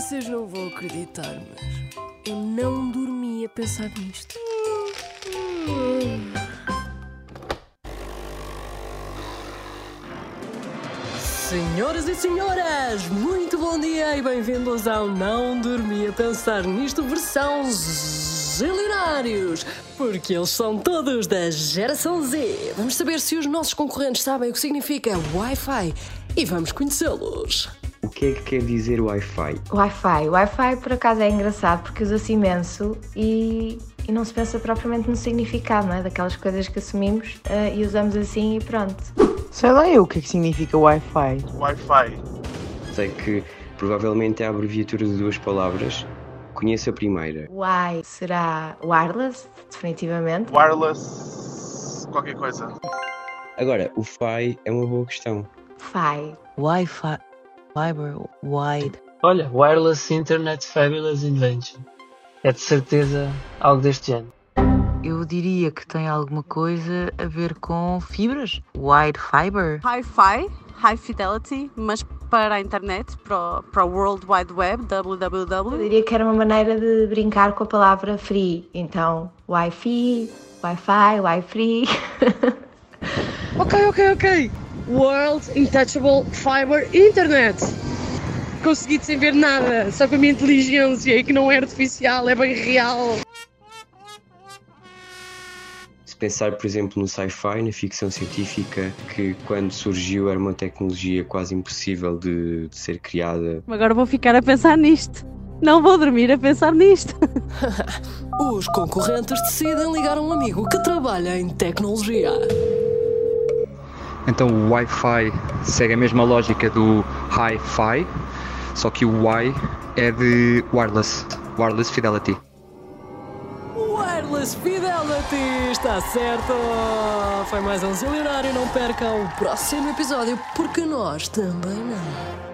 Vocês não vão acreditar, mas eu não dormi a pensar nisto. Senhoras e senhoras, muito bom dia e bem-vindos ao Não Dormi a Pensar Nisto versão Zilionários, porque eles são todos da geração Z. Vamos saber se os nossos concorrentes sabem o que significa Wi-Fi e vamos conhecê-los. O que é que quer dizer Wi-Fi? Wi-Fi. Wi-Fi por acaso é engraçado porque usa-se imenso e, e não se pensa propriamente no significado, não é? Daquelas coisas que assumimos eh, e usamos assim e pronto. Sei lá eu o que é que significa Wi-Fi. Wi-Fi. Sei que provavelmente é a abreviatura de duas palavras. Conheço a primeira. Wi será wireless, definitivamente. Wireless. qualquer coisa. Agora, o Fi é uma boa questão. Fi. Wi-Fi. Fiber. Wide. Olha, Wireless Internet Fabulous Invention. É de certeza algo deste ano. Eu diria que tem alguma coisa a ver com fibras. Wide fiber. Hi-Fi, High Fidelity, mas para a internet, para o, para o World Wide Web, www. Eu diria que era uma maneira de brincar com a palavra free. Então, Wi-Fi, Wi-Fi, Wi-Free. Ok, ok, ok. World Untouchable Fiber Internet. Consegui sem ver nada, só com a minha inteligência, que não é artificial, é bem real. Se pensar, por exemplo, no sci-fi, na ficção científica, que quando surgiu era uma tecnologia quase impossível de, de ser criada. Agora vou ficar a pensar nisto. Não vou dormir a pensar nisto. Os concorrentes decidem ligar a um amigo que trabalha em tecnologia. Então o Wi-Fi segue a mesma lógica do Hi-Fi, só que o Y é de wireless, wireless fidelity. Wireless Fidelity, está certo! Foi mais um zilionário, não percam o próximo episódio, porque nós também não.